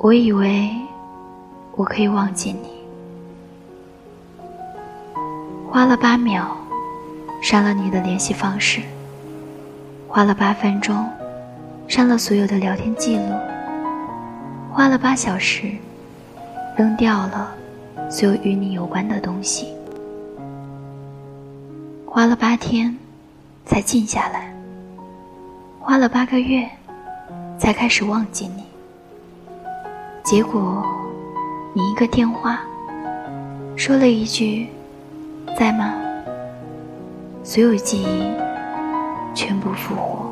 我以为我可以忘记你，花了八秒删了你的联系方式，花了八分钟删了所有的聊天记录，花了八小时扔掉了所有与你有关的东西，花了八天才静下来，花了八个月才开始忘记你。结果，你一个电话，说了一句“在吗”，所有记忆全部复活。